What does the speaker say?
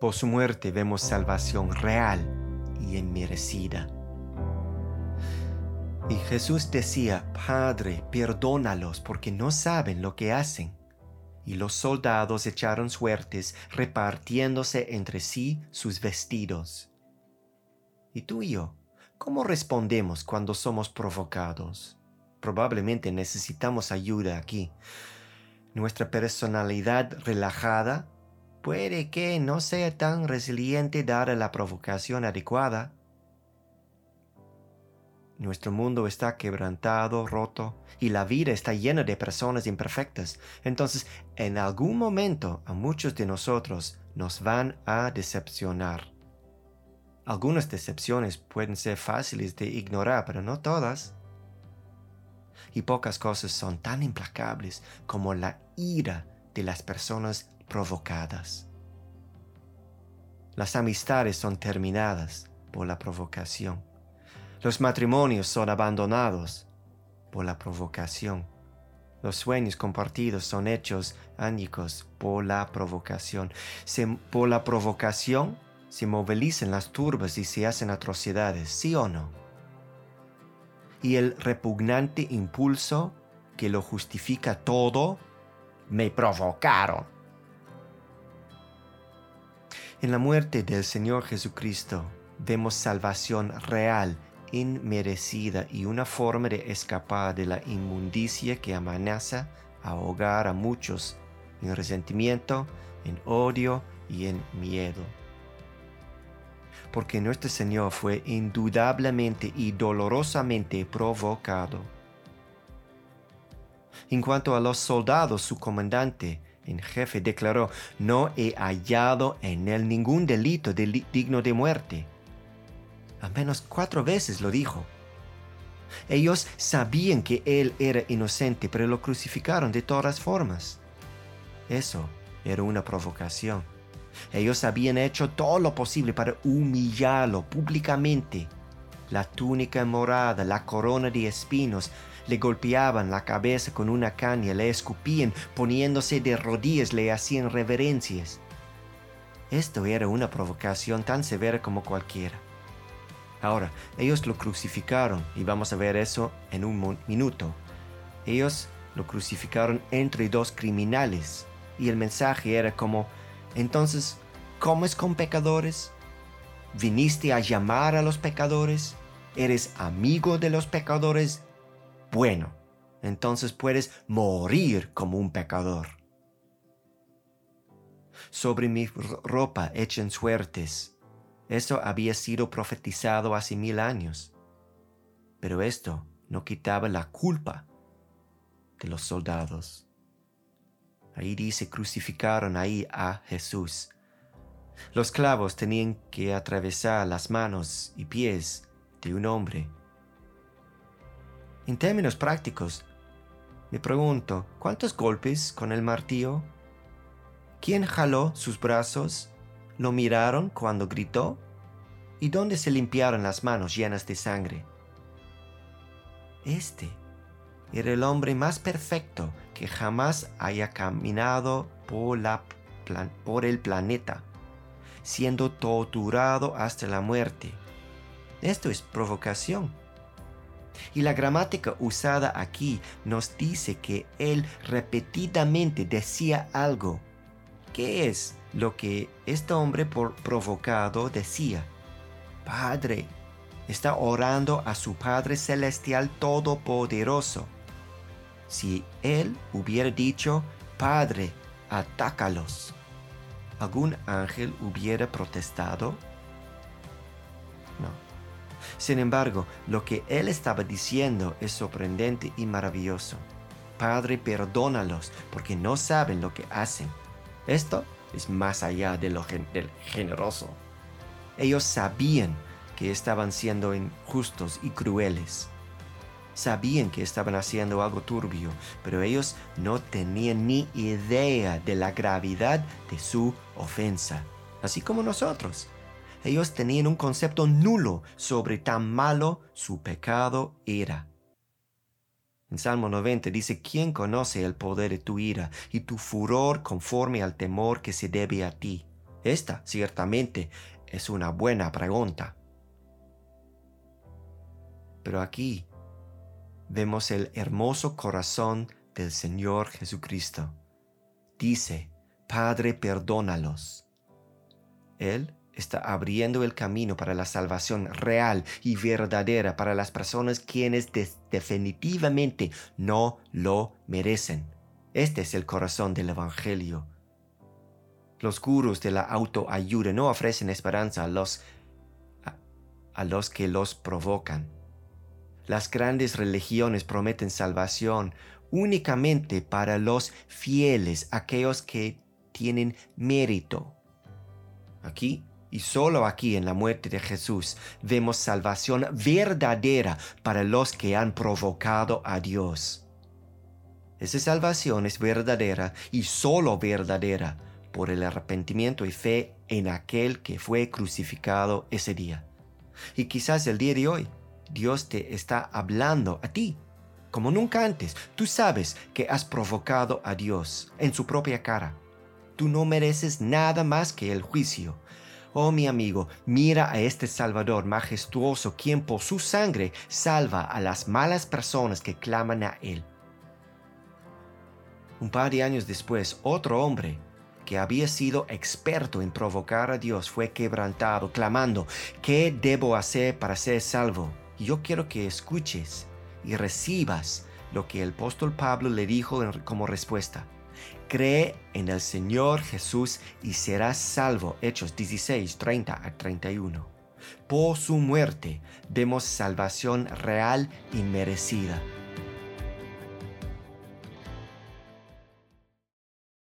Por su muerte vemos salvación real y inmerecida. Y Jesús decía, Padre, perdónalos porque no saben lo que hacen. Y los soldados echaron suertes, repartiéndose entre sí sus vestidos. ¿Y tú y yo? ¿Cómo respondemos cuando somos provocados? Probablemente necesitamos ayuda aquí. Nuestra personalidad relajada puede que no sea tan resiliente dada la provocación adecuada. Nuestro mundo está quebrantado, roto, y la vida está llena de personas imperfectas. Entonces, en algún momento a muchos de nosotros nos van a decepcionar. Algunas decepciones pueden ser fáciles de ignorar, pero no todas. Y pocas cosas son tan implacables como la ira de las personas provocadas. Las amistades son terminadas por la provocación. Los matrimonios son abandonados por la provocación. Los sueños compartidos son hechos ánicos por la provocación. por la provocación se movilizan las turbas y se hacen atrocidades, ¿sí o no? Y el repugnante impulso que lo justifica todo, me provocaron. En la muerte del Señor Jesucristo vemos salvación real inmerecida y una forma de escapar de la inmundicia que amenaza ahogar a muchos en resentimiento, en odio y en miedo. Porque nuestro Señor fue indudablemente y dolorosamente provocado. En cuanto a los soldados, su comandante en jefe declaró, no he hallado en él ningún delito digno de muerte al menos cuatro veces lo dijo. Ellos sabían que él era inocente, pero lo crucificaron de todas formas. Eso era una provocación. Ellos habían hecho todo lo posible para humillarlo públicamente. La túnica morada, la corona de espinos, le golpeaban la cabeza con una caña, le escupían, poniéndose de rodillas, le hacían reverencias. Esto era una provocación tan severa como cualquiera. Ahora, ellos lo crucificaron y vamos a ver eso en un minuto. Ellos lo crucificaron entre dos criminales y el mensaje era como, entonces, ¿comes con pecadores? ¿Viniste a llamar a los pecadores? ¿Eres amigo de los pecadores? Bueno, entonces puedes morir como un pecador. Sobre mi ropa echen suertes eso había sido profetizado hace mil años. Pero esto no quitaba la culpa de los soldados. Ahí dice, crucificaron ahí a Jesús. Los clavos tenían que atravesar las manos y pies de un hombre. En términos prácticos, me pregunto, ¿cuántos golpes con el martillo? ¿Quién jaló sus brazos lo miraron cuando gritó y dónde se limpiaron las manos llenas de sangre. Este era el hombre más perfecto que jamás haya caminado por, por el planeta, siendo torturado hasta la muerte. Esto es provocación. Y la gramática usada aquí nos dice que él repetidamente decía algo. ¿Qué es? lo que este hombre por provocado decía. Padre, está orando a su Padre Celestial Todopoderoso. Si él hubiera dicho, Padre, atácalos, ¿algún ángel hubiera protestado? No. Sin embargo, lo que él estaba diciendo es sorprendente y maravilloso. Padre, perdónalos porque no saben lo que hacen. Esto es más allá de lo del generoso. Ellos sabían que estaban siendo injustos y crueles. Sabían que estaban haciendo algo turbio, pero ellos no tenían ni idea de la gravedad de su ofensa, así como nosotros. Ellos tenían un concepto nulo sobre tan malo su pecado era. En Salmo 90 dice, ¿quién conoce el poder de tu ira y tu furor conforme al temor que se debe a ti? Esta ciertamente es una buena pregunta. Pero aquí vemos el hermoso corazón del Señor Jesucristo. Dice, Padre, perdónalos. Él está abriendo el camino para la salvación real y verdadera para las personas quienes definitivamente no lo merecen. Este es el corazón del Evangelio. Los gurús de la autoayuda no ofrecen esperanza a los, a los que los provocan. Las grandes religiones prometen salvación únicamente para los fieles, aquellos que tienen mérito. Aquí y solo aquí en la muerte de Jesús vemos salvación verdadera para los que han provocado a Dios. Esa salvación es verdadera y solo verdadera por el arrepentimiento y fe en aquel que fue crucificado ese día. Y quizás el día de hoy Dios te está hablando a ti, como nunca antes. Tú sabes que has provocado a Dios en su propia cara. Tú no mereces nada más que el juicio. Oh mi amigo, mira a este Salvador majestuoso quien por su sangre salva a las malas personas que claman a Él. Un par de años después, otro hombre que había sido experto en provocar a Dios fue quebrantado, clamando, ¿qué debo hacer para ser salvo? yo quiero que escuches y recibas lo que el apóstol Pablo le dijo como respuesta. Cree en el Señor Jesús y serás salvo. Hechos 16, 30 a 31. Por su muerte vemos salvación real y merecida